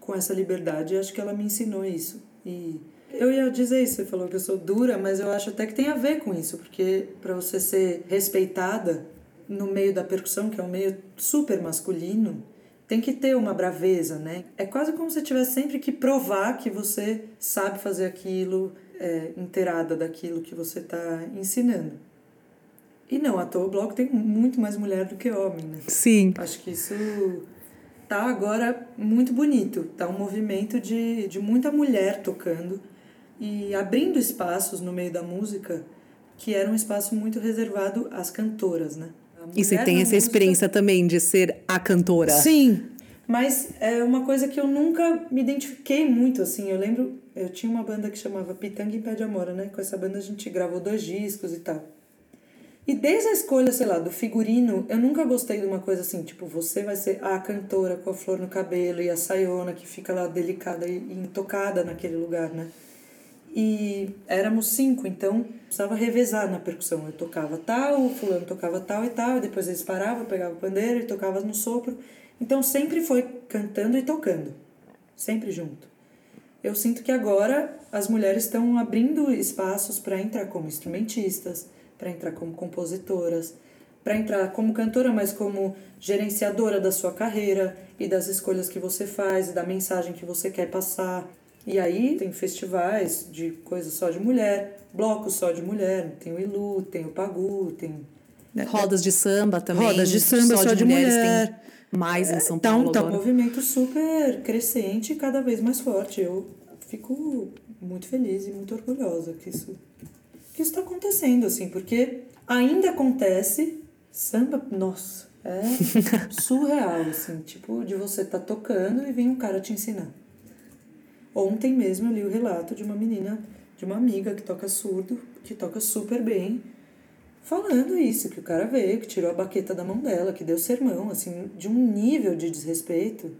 Speaker 3: com essa liberdade. Eu acho que ela me ensinou isso. E eu ia dizer isso, você falou que eu sou dura, mas eu acho até que tem a ver com isso, porque para você ser respeitada no meio da percussão, que é um meio super masculino, tem que ter uma braveza, né? É quase como se tivesse sempre que provar que você sabe fazer aquilo, é, inteirada daquilo que você está ensinando. E não, à toa o bloco tem muito mais mulher do que homem, né?
Speaker 1: Sim.
Speaker 3: Acho que isso tá agora muito bonito. Tá um movimento de, de muita mulher tocando e abrindo espaços no meio da música que era um espaço muito reservado às cantoras, né?
Speaker 1: E você tem essa
Speaker 3: música-
Speaker 1: experiência também de ser a cantora.
Speaker 3: Sim, mas é uma coisa que eu nunca me identifiquei muito, assim. Eu lembro, eu tinha uma banda que chamava Pitanga em Pé de Amora, né? Com essa banda a gente gravou dois discos e tal. E desde a escolha, sei lá, do figurino, eu nunca gostei de uma coisa assim, tipo, você vai ser a cantora com a flor no cabelo e a saiona que fica lá delicada e intocada naquele lugar, né? E éramos cinco, então precisava revezar na percussão. Eu tocava tal, o fulano tocava tal e tal, e depois eles paravam, eu pegava o pandeiro e tocava no sopro. Então sempre foi cantando e tocando, sempre junto. eu sinto que agora as mulheres estão abrindo espaços para entrar como instrumentistas, para entrar como compositoras, para entrar como cantora, mas como gerenciadora da sua carreira e das escolhas que você faz e da mensagem que você quer passar. E aí tem festivais de coisas só de mulher, blocos só de mulher, tem o Ilu, tem o Pagu, tem
Speaker 1: rodas de samba também.
Speaker 3: Rodas de samba só, só de, de, mulheres, mulher.
Speaker 1: Tem mais em São
Speaker 3: Paulo.
Speaker 1: Então,
Speaker 3: tá um movimento super crescente e cada vez mais forte. Eu fico muito feliz e muito orgulhosa que isso que está acontecendo, assim, porque ainda acontece samba, nossa, é surreal, assim, tipo, de você tá tocando e vem um cara te ensinar. Ontem mesmo eu li o relato de uma menina, de uma amiga que toca surdo, que toca super bem, falando isso, que o cara veio, que tirou a baqueta da mão dela, que deu sermão, assim, de um nível de desrespeito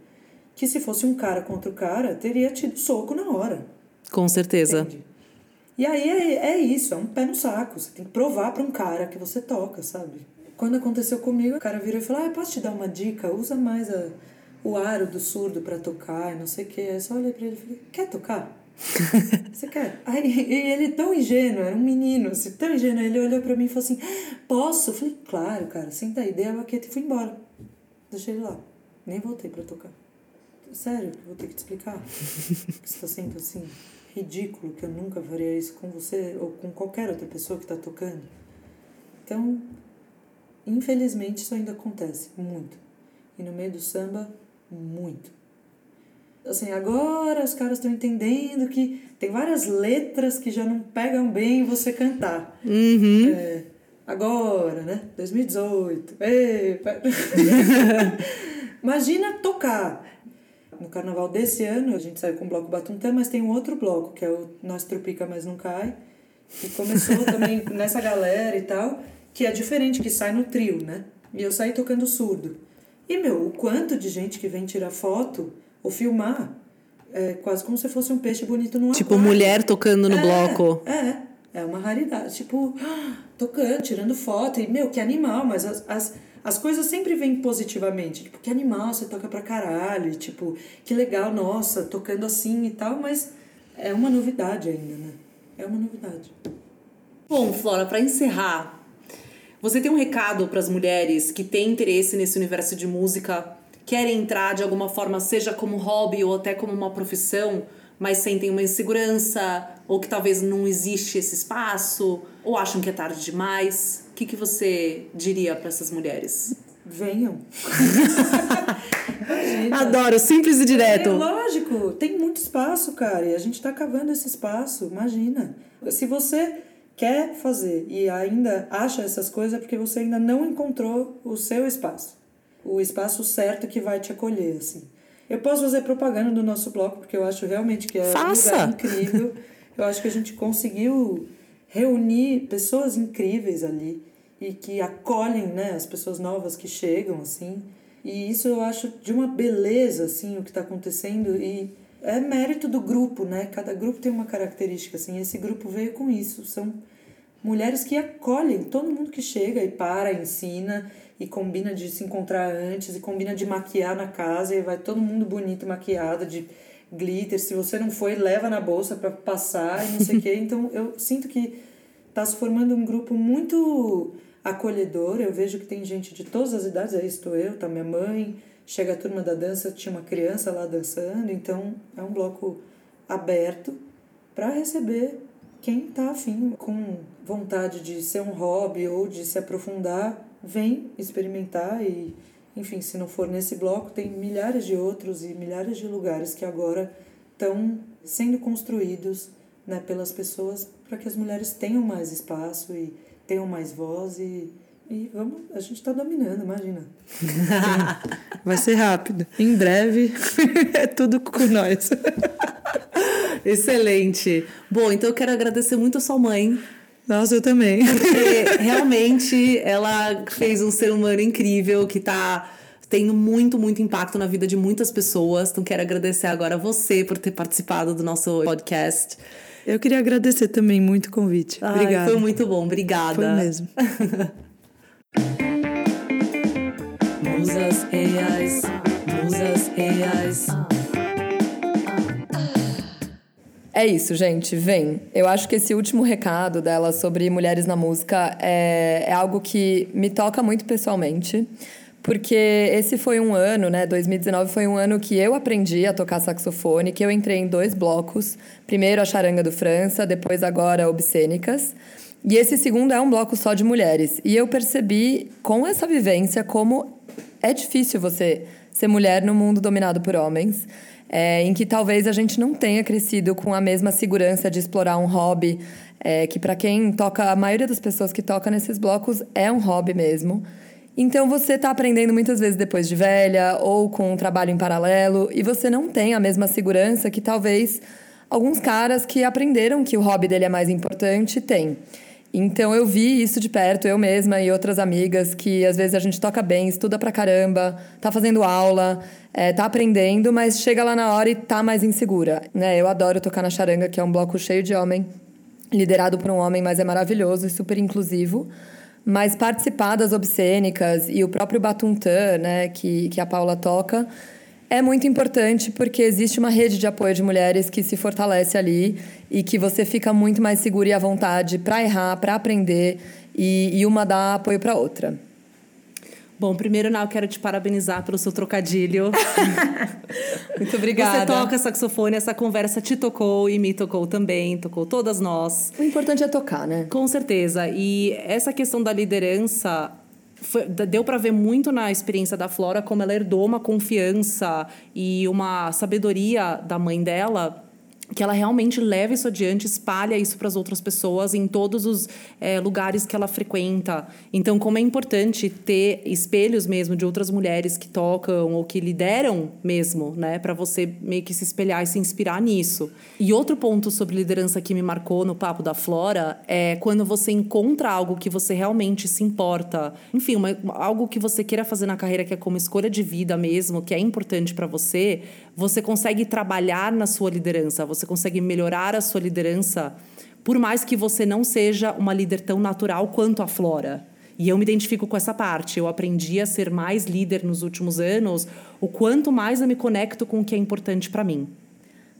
Speaker 3: que se fosse um cara contra o cara, teria tido soco na hora.
Speaker 1: Com certeza.
Speaker 3: Entende? E aí é, é isso, é um pé no saco. Você tem que provar para um cara que você toca, sabe? Quando aconteceu comigo, o cara virou e falou: Ah, posso te dar uma dica? Usa mais a, o aro do surdo para tocar e não sei o quê. Aí eu só olhei pra ele e falei: Quer tocar? Você quer? Aí e ele tão ingênuo, era um menino, assim, tão ingênuo. Ele olhou pra mim e falou assim: Posso? Eu falei: Claro, cara, senta aí, dei a baqueta e fui embora. Deixei ele lá. Nem voltei pra tocar. Sério, vou ter que te explicar. que você tá sendo assim, ridículo, que eu nunca faria isso com você ou com qualquer outra pessoa que tá tocando. Então, infelizmente, isso ainda acontece muito. E no meio do samba, muito assim, agora os caras estão entendendo que tem várias letras que já não pegam bem você cantar.
Speaker 1: Uhum.
Speaker 3: É, agora, né? 2018. Epa. Imagina tocar. No carnaval desse ano, a gente saiu com o bloco Batuntã, mas tem um outro bloco, que é o Nós Tropica Mas Não Cai, que começou também nessa galera e tal, que é diferente, que sai no trio, né? E eu saí tocando surdo. E, meu, o quanto de gente que vem tirar foto ou filmar é quase como se fosse um peixe bonito num
Speaker 1: Tipo, aquário. mulher tocando no
Speaker 3: é,
Speaker 1: bloco.
Speaker 3: É, é uma raridade. Tipo, tocando, tirando foto. E, meu, que animal. Mas as, as, as coisas sempre vêm positivamente. Tipo, que animal, você toca pra caralho. Tipo, que legal, nossa, tocando assim e tal. Mas é uma novidade ainda, né? É uma novidade.
Speaker 1: Bom, Flora, para encerrar, você tem um recado para as mulheres que têm interesse nesse universo de música querem entrar de alguma forma, seja como hobby ou até como uma profissão, mas sentem uma insegurança, ou que talvez não existe esse espaço, ou acham que é tarde demais. O que, que você diria para essas mulheres?
Speaker 3: Venham.
Speaker 1: Adoro, simples e direto. É,
Speaker 3: lógico, tem muito espaço, cara, e a gente está cavando esse espaço, imagina. Se você quer fazer e ainda acha essas coisas, é porque você ainda não encontrou o seu espaço o espaço certo que vai te acolher, assim. Eu posso fazer propaganda do nosso bloco, porque eu acho realmente que é
Speaker 1: Faça.
Speaker 3: um lugar incrível. Eu acho que a gente conseguiu reunir pessoas incríveis ali e que acolhem, né, as pessoas novas que chegam, assim. E isso eu acho de uma beleza, assim, o que está acontecendo e é mérito do grupo, né? Cada grupo tem uma característica, assim. Esse grupo veio com isso. São mulheres que acolhem todo mundo que chega e para, ensina e combina de se encontrar antes e combina de maquiar na casa e vai todo mundo bonito maquiado de glitter. Se você não foi, leva na bolsa para passar e não sei o quê. Então eu sinto que está se formando um grupo muito acolhedor. Eu vejo que tem gente de todas as idades, aí estou eu, tá minha mãe, chega a turma da dança, tinha uma criança lá dançando, então é um bloco aberto para receber quem está afim, com vontade de ser um hobby ou de se aprofundar vem experimentar e, enfim, se não for nesse bloco, tem milhares de outros e milhares de lugares que agora estão sendo construídos né, pelas pessoas para que as mulheres tenham mais espaço e tenham mais voz e, e vamos, a gente está dominando, imagina.
Speaker 1: Vai ser rápido. Em breve é tudo com nós. Excelente. Bom, então eu quero agradecer muito a sua mãe
Speaker 3: nossa, eu também.
Speaker 1: Porque realmente ela fez um ser humano incrível que tá tendo muito, muito impacto na vida de muitas pessoas. Então quero agradecer agora a você por ter participado do nosso podcast.
Speaker 3: Eu queria agradecer também muito o convite. Ai, Obrigada.
Speaker 1: Foi muito bom, obrigada.
Speaker 3: Foi mesmo.
Speaker 1: Musas reais, musas reais.
Speaker 2: É isso, gente. Vem. Eu acho que esse último recado dela sobre mulheres na música é, é algo que me toca muito pessoalmente. Porque esse foi um ano, né? 2019 foi um ano que eu aprendi a tocar saxofone, que eu entrei em dois blocos. Primeiro a Charanga do França, depois agora Obscênicas. E esse segundo é um bloco só de mulheres. E eu percebi com essa vivência como é difícil você ser mulher no mundo dominado por homens é, em que talvez a gente não tenha crescido com a mesma segurança de explorar um hobby, é, que para quem toca, a maioria das pessoas que toca nesses blocos é um hobby mesmo. Então você está aprendendo muitas vezes depois de velha ou com um trabalho em paralelo e você não tem a mesma segurança que talvez alguns caras que aprenderam que o hobby dele é mais importante têm. Então eu vi isso de perto, eu mesma e outras amigas, que às vezes a gente toca bem, estuda pra caramba, tá fazendo aula, é, tá aprendendo, mas chega lá na hora e tá mais insegura. Né? Eu adoro tocar na charanga, que é um bloco cheio de homem, liderado por um homem, mas é maravilhoso e super inclusivo. Mas participar das obscênicas e o próprio Batuntã, né, que, que a Paula toca, é muito importante porque existe uma rede de apoio de mulheres que se fortalece ali e que você fica muito mais segura e à vontade para errar, para aprender e, e uma dá apoio para outra.
Speaker 1: Bom, primeiro, Nau, quero te parabenizar pelo seu trocadilho.
Speaker 2: Muito obrigada.
Speaker 1: Você toca saxofone, essa conversa te tocou e me tocou também, tocou todas nós.
Speaker 2: O importante é tocar, né?
Speaker 1: Com certeza. E essa questão da liderança foi, deu para ver muito na experiência da Flora como ela herdou uma confiança e uma sabedoria da mãe dela que ela realmente leva isso adiante, espalha isso para as outras pessoas em todos os é, lugares que ela frequenta. Então, como é importante ter espelhos mesmo de outras mulheres que tocam ou que lideram mesmo, né, para você meio que se espelhar e se inspirar nisso. E outro ponto sobre liderança que me marcou no papo da Flora é quando você encontra algo que você realmente se importa, enfim, uma, algo que você queira fazer na carreira que é como escolha de vida mesmo, que é importante para você, você consegue trabalhar na sua liderança, você consegue melhorar a sua liderança, por mais que você não seja uma líder tão natural quanto a Flora. E eu me identifico com essa parte. Eu aprendi a ser mais líder nos últimos anos, o quanto mais eu me conecto com o que é importante para mim.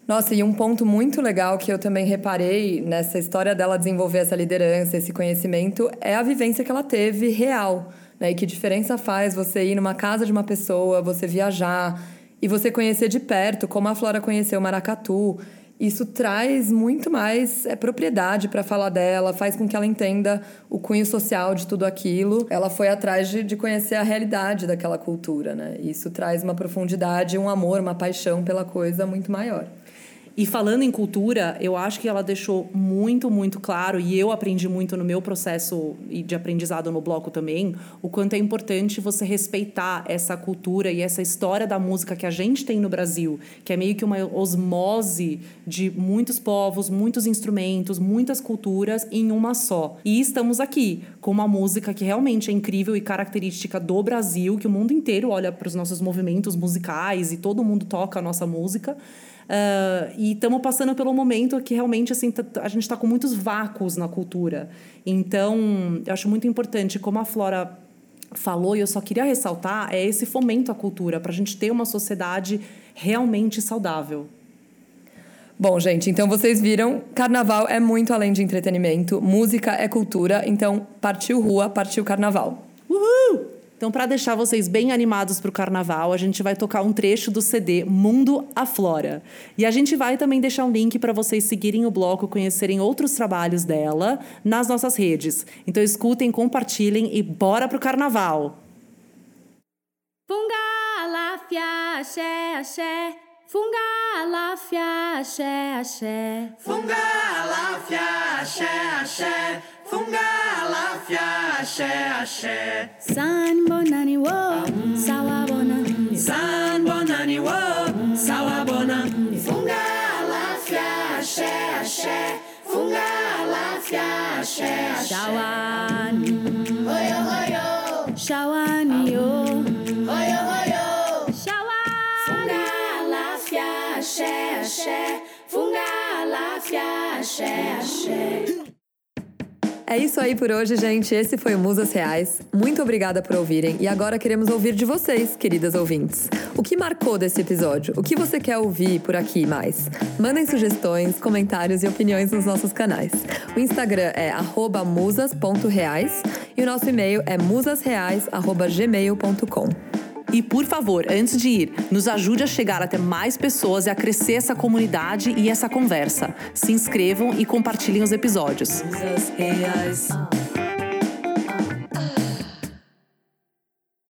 Speaker 2: Nossa, e um ponto muito legal que eu também reparei nessa história dela desenvolver essa liderança, esse conhecimento, é a vivência que ela teve real. Né? E que diferença faz você ir numa casa de uma pessoa, você viajar, e você conhecer de perto, como a Flora conheceu Maracatu, isso traz muito mais é, propriedade para falar dela, faz com que ela entenda o cunho social de tudo aquilo. Ela foi atrás de, de conhecer a realidade daquela cultura, né? Isso traz uma profundidade, um amor, uma paixão pela coisa muito maior.
Speaker 1: E falando em cultura, eu acho que ela deixou muito, muito claro, e eu aprendi muito no meu processo de aprendizado no bloco também, o quanto é importante você respeitar essa cultura e essa história da música que a gente tem no Brasil, que é meio que uma osmose de muitos povos, muitos instrumentos, muitas culturas em uma só. E estamos aqui com uma música que realmente é incrível e característica do Brasil, que o mundo inteiro olha para os nossos movimentos musicais e todo mundo toca a nossa música. Uh, e estamos passando pelo momento que realmente assim, a gente está com muitos vácuos na cultura. Então, eu acho muito importante, como a Flora falou, e eu só queria ressaltar, é esse fomento à cultura, para a gente ter uma sociedade realmente saudável.
Speaker 2: Bom, gente, então vocês viram, carnaval é muito além de entretenimento, música é cultura, então partiu rua, partiu carnaval.
Speaker 1: Uhul! Então, para deixar vocês bem animados para o carnaval, a gente vai tocar um trecho do CD Mundo Aflora. E a gente vai também deixar um link para vocês seguirem o bloco, conhecerem outros trabalhos dela nas nossas redes. Então, escutem, compartilhem e bora pro carnaval!
Speaker 4: Funga, láfia, axé, axé. Funga, láfia, axé, axé.
Speaker 5: Funga, láfia, axé, axé. Funga, láfia, axé, axé.
Speaker 4: San bonani wo, sawabona.
Speaker 5: San bonani wo, sawabona.
Speaker 4: Funga, láfia, axé, axé. Funga, láfia, axé, axé. Shawani,
Speaker 5: Oyo, oyo,
Speaker 4: shawani yo.
Speaker 5: oyo, oyo.
Speaker 4: Shawani. Funga, láfia, axé, axé. Funga, láfia, axé, axé.
Speaker 2: É isso aí por hoje, gente. Esse foi o Musas Reais. Muito obrigada por ouvirem. E agora queremos ouvir de vocês, queridas ouvintes. O que marcou desse episódio? O que você quer ouvir por aqui mais? Mandem sugestões, comentários e opiniões nos nossos canais. O Instagram é musas.reais e o nosso e-mail é musasreais.gmail.com.
Speaker 1: E por favor, antes de ir, nos ajude a chegar até mais pessoas e a crescer essa comunidade e essa conversa. Se inscrevam e compartilhem os episódios.